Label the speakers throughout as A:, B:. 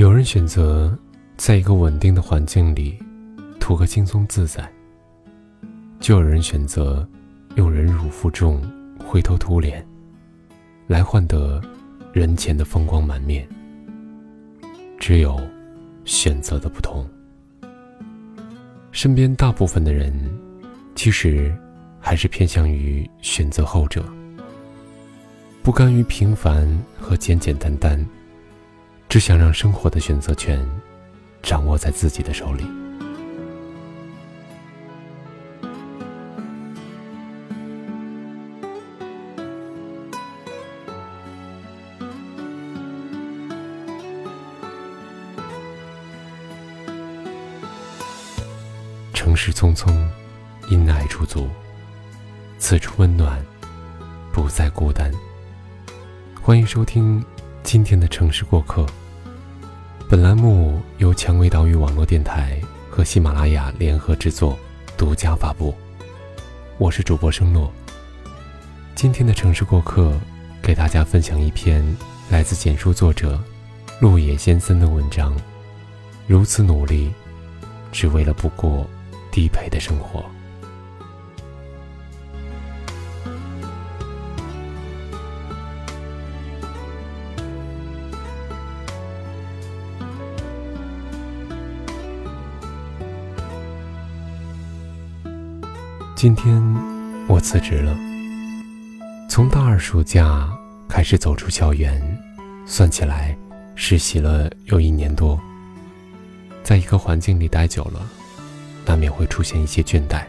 A: 有人选择在一个稳定的环境里图个轻松自在，就有人选择用忍辱负重、灰头土脸来换得人前的风光满面。只有选择的不同。身边大部分的人，其实还是偏向于选择后者，不甘于平凡和简简单单。只想让生活的选择权掌握在自己的手里。城市匆匆，因爱出足，此处温暖，不再孤单。欢迎收听今天的城市过客。本栏目由蔷薇岛屿网络电台和喜马拉雅联合制作，独家发布。我是主播生洛。今天的城市过客，给大家分享一篇来自简书作者鹿野先森的文章。如此努力，只为了不过低配的生活。今天我辞职了。从大二暑假开始走出校园，算起来实习了有一年多。在一个环境里待久了，难免会出现一些倦怠。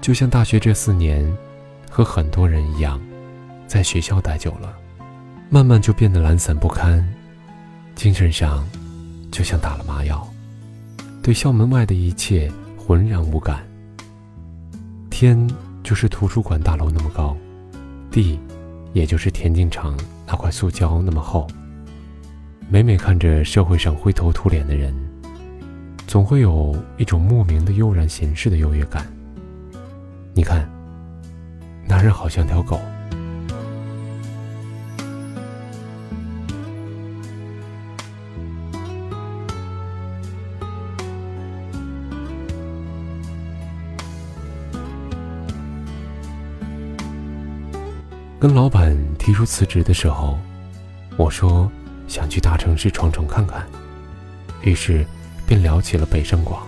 A: 就像大学这四年，和很多人一样，在学校待久了，慢慢就变得懒散不堪，精神上就像打了麻药，对校门外的一切浑然无感。天就是图书馆大楼那么高，地也就是田径场那块塑胶那么厚。每每看着社会上灰头土脸的人，总会有一种莫名的悠然闲适的优越感。你看，男人好像条狗。跟老板提出辞职的时候，我说想去大城市闯闯看看，于是便聊起了北上广。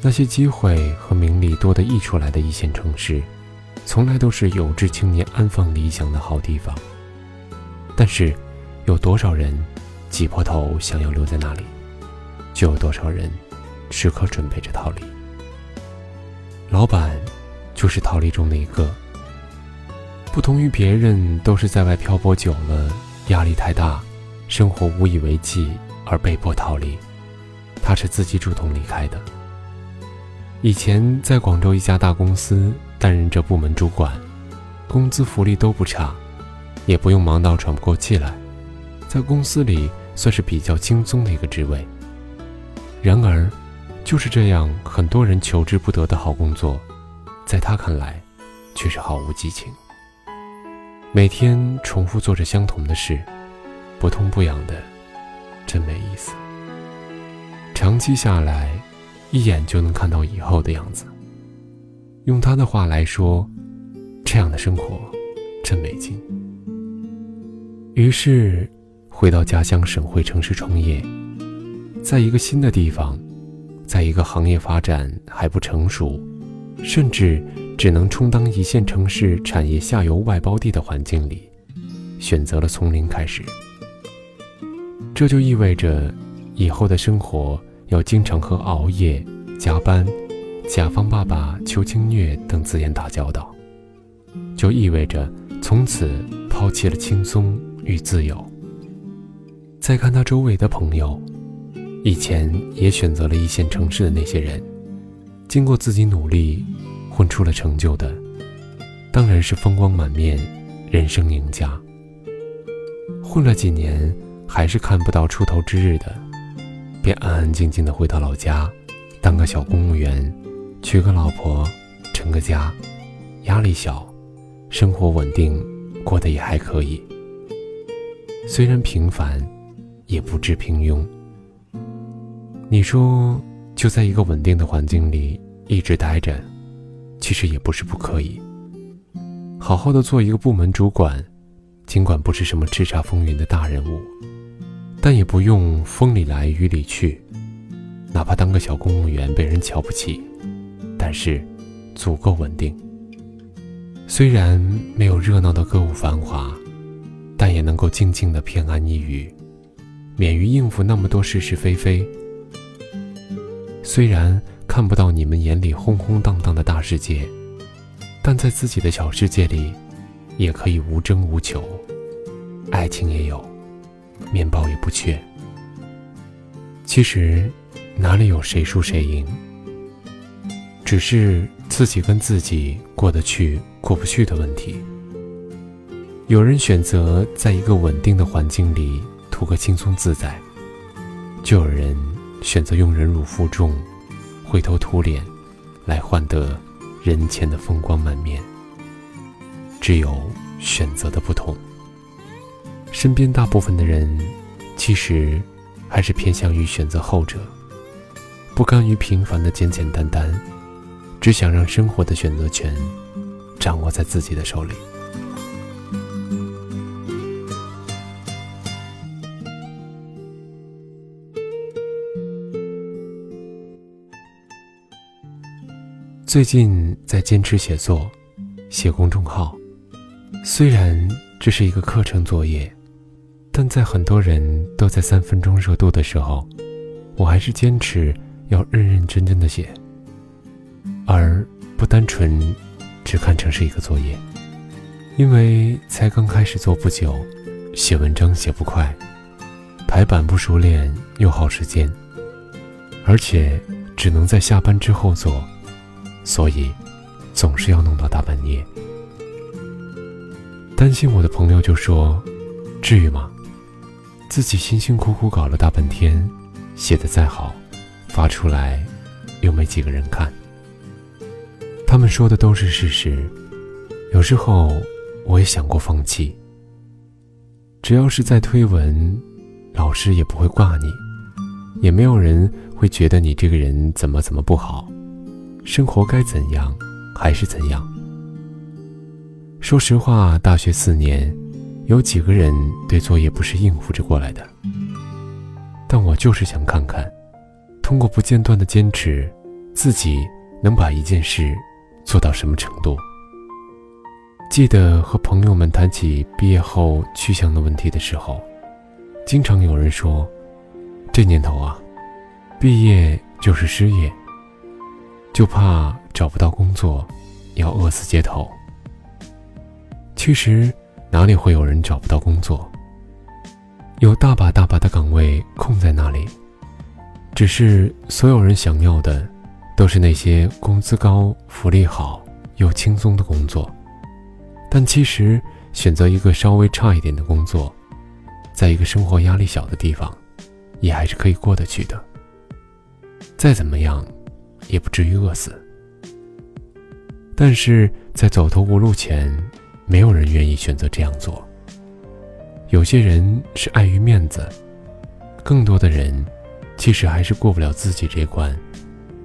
A: 那些机会和名利多得溢出来的一线城市，从来都是有志青年安放理想的好地方。但是，有多少人挤破头想要留在那里，就有多少人时刻准备着逃离。老板就是逃离中的一个。不同于别人都是在外漂泊久了，压力太大，生活无以为继而被迫逃离，他是自己主动离开的。以前在广州一家大公司担任着部门主管，工资福利都不差，也不用忙到喘不过气来，在公司里算是比较轻松的一个职位。然而，就是这样很多人求之不得的好工作，在他看来，却是毫无激情。每天重复做着相同的事，不痛不痒的，真没意思。长期下来，一眼就能看到以后的样子。用他的话来说，这样的生活真没劲。于是，回到家乡省会城市创业，在一个新的地方，在一个行业发展还不成熟，甚至。只能充当一线城市产业下游外包地的环境里，选择了从零开始。这就意味着，以后的生活要经常和熬夜、加班、甲方爸爸求情虐等字眼打交道，就意味着从此抛弃了轻松与自由。再看他周围的朋友，以前也选择了一线城市的那些人，经过自己努力。混出了成就的，当然是风光满面、人生赢家。混了几年还是看不到出头之日的，便安安静静的回到老家，当个小公务员，娶个老婆，成个家，压力小，生活稳定，过得也还可以。虽然平凡，也不致平庸。你说，就在一个稳定的环境里一直待着，其实也不是不可以。好好的做一个部门主管，尽管不是什么叱咤风云的大人物，但也不用风里来雨里去。哪怕当个小公务员被人瞧不起，但是足够稳定。虽然没有热闹的歌舞繁华，但也能够静静的偏安一隅，免于应付那么多是是非非。虽然看不到你们眼里轰轰荡荡的大世界，但在自己的小世界里，也可以无争无求，爱情也有，面包也不缺。其实，哪里有谁输谁赢？只是自己跟自己过得去。过不去的问题。有人选择在一个稳定的环境里图个轻松自在，就有人选择用忍辱负重、灰头土脸来换得人前的风光满面。只有选择的不同。身边大部分的人，其实还是偏向于选择后者，不甘于平凡的简简单单，只想让生活的选择权。掌握在自己的手里。最近在坚持写作，写公众号。虽然这是一个课程作业，但在很多人都在三分钟热度的时候，我还是坚持要认认真真的写，而不单纯。只看成是一个作业，因为才刚开始做不久，写文章写不快，排版不熟练又耗时间，而且只能在下班之后做，所以总是要弄到大半夜。担心我的朋友就说：“至于吗？自己辛辛苦苦搞了大半天，写的再好，发出来又没几个人看。”他们说的都是事实，有时候我也想过放弃。只要是在推文，老师也不会挂你，也没有人会觉得你这个人怎么怎么不好，生活该怎样还是怎样。说实话，大学四年，有几个人对作业不是应付着过来的？但我就是想看看，通过不间断的坚持，自己能把一件事。做到什么程度？记得和朋友们谈起毕业后去向的问题的时候，经常有人说：“这年头啊，毕业就是失业，就怕找不到工作，要饿死街头。”其实哪里会有人找不到工作？有大把大把的岗位空在那里，只是所有人想要的。都是那些工资高、福利好又轻松的工作，但其实选择一个稍微差一点的工作，在一个生活压力小的地方，也还是可以过得去的。再怎么样，也不至于饿死。但是在走投无路前，没有人愿意选择这样做。有些人是碍于面子，更多的人，其实还是过不了自己这关。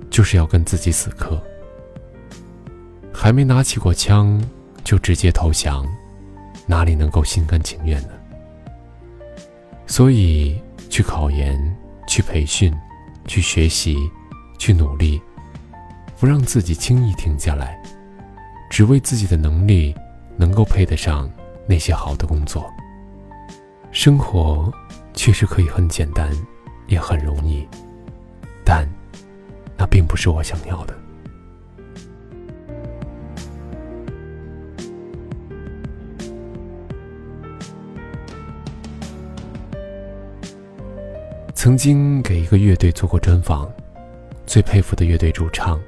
A: 就是要跟自己死磕，还没拿起过枪就直接投降，哪里能够心甘情愿呢？所以去考研、去培训、去学习、去努力，不让自己轻易停下来，只为自己的能力能够配得上那些好的工作。生活确实可以很简单，也很容易，但。那并不是我想要的。曾经给一个乐队做过专访，最佩服的乐队主唱。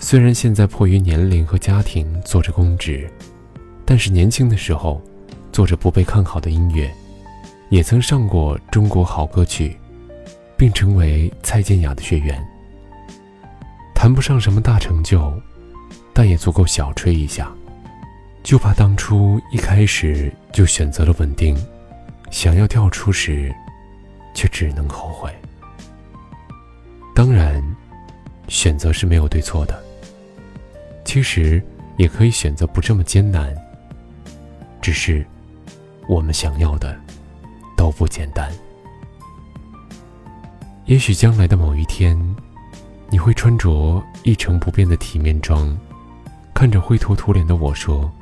A: 虽然现在迫于年龄和家庭做着公职，但是年轻的时候做着不被看好的音乐，也曾上过《中国好歌曲》，并成为蔡健雅的学员。谈不上什么大成就，但也足够小吹一下。就怕当初一开始就选择了稳定，想要跳出时却只能后悔。当然，选择是没有对错的。其实也可以选择不这么艰难。只是，我们想要的都不简单。也许将来的某一天，你会穿着一成不变的体面装，看着灰头土脸的我说：“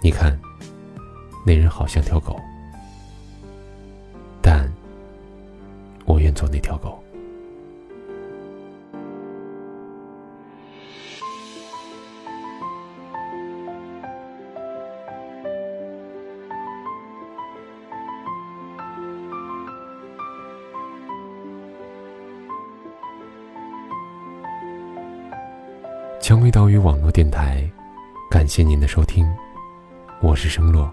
A: 你看，那人好像条狗。”但，我愿做那条狗。蔷薇岛屿网络电台，感谢您的收听，我是生洛。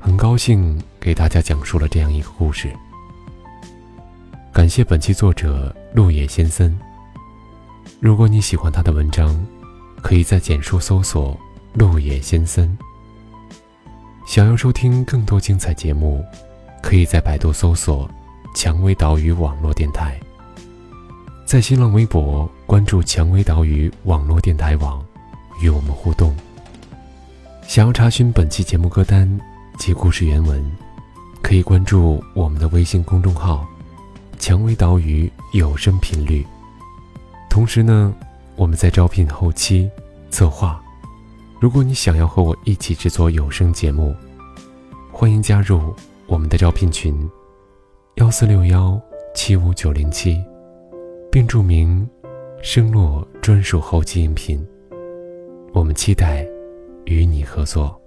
A: 很高兴给大家讲述了这样一个故事。感谢本期作者陆野先森。如果你喜欢他的文章，可以在简书搜索“陆野先森”。想要收听更多精彩节目，可以在百度搜索“蔷薇岛屿网络电台”。在新浪微博关注“蔷薇岛屿网络电台网”，与我们互动。想要查询本期节目歌单及故事原文，可以关注我们的微信公众号“蔷薇岛屿有声频率”。同时呢，我们在招聘后期策划。如果你想要和我一起制作有声节目，欢迎加入我们的招聘群：幺四六幺七五九零七。并注明“声落专属后期音频”，我们期待与你合作。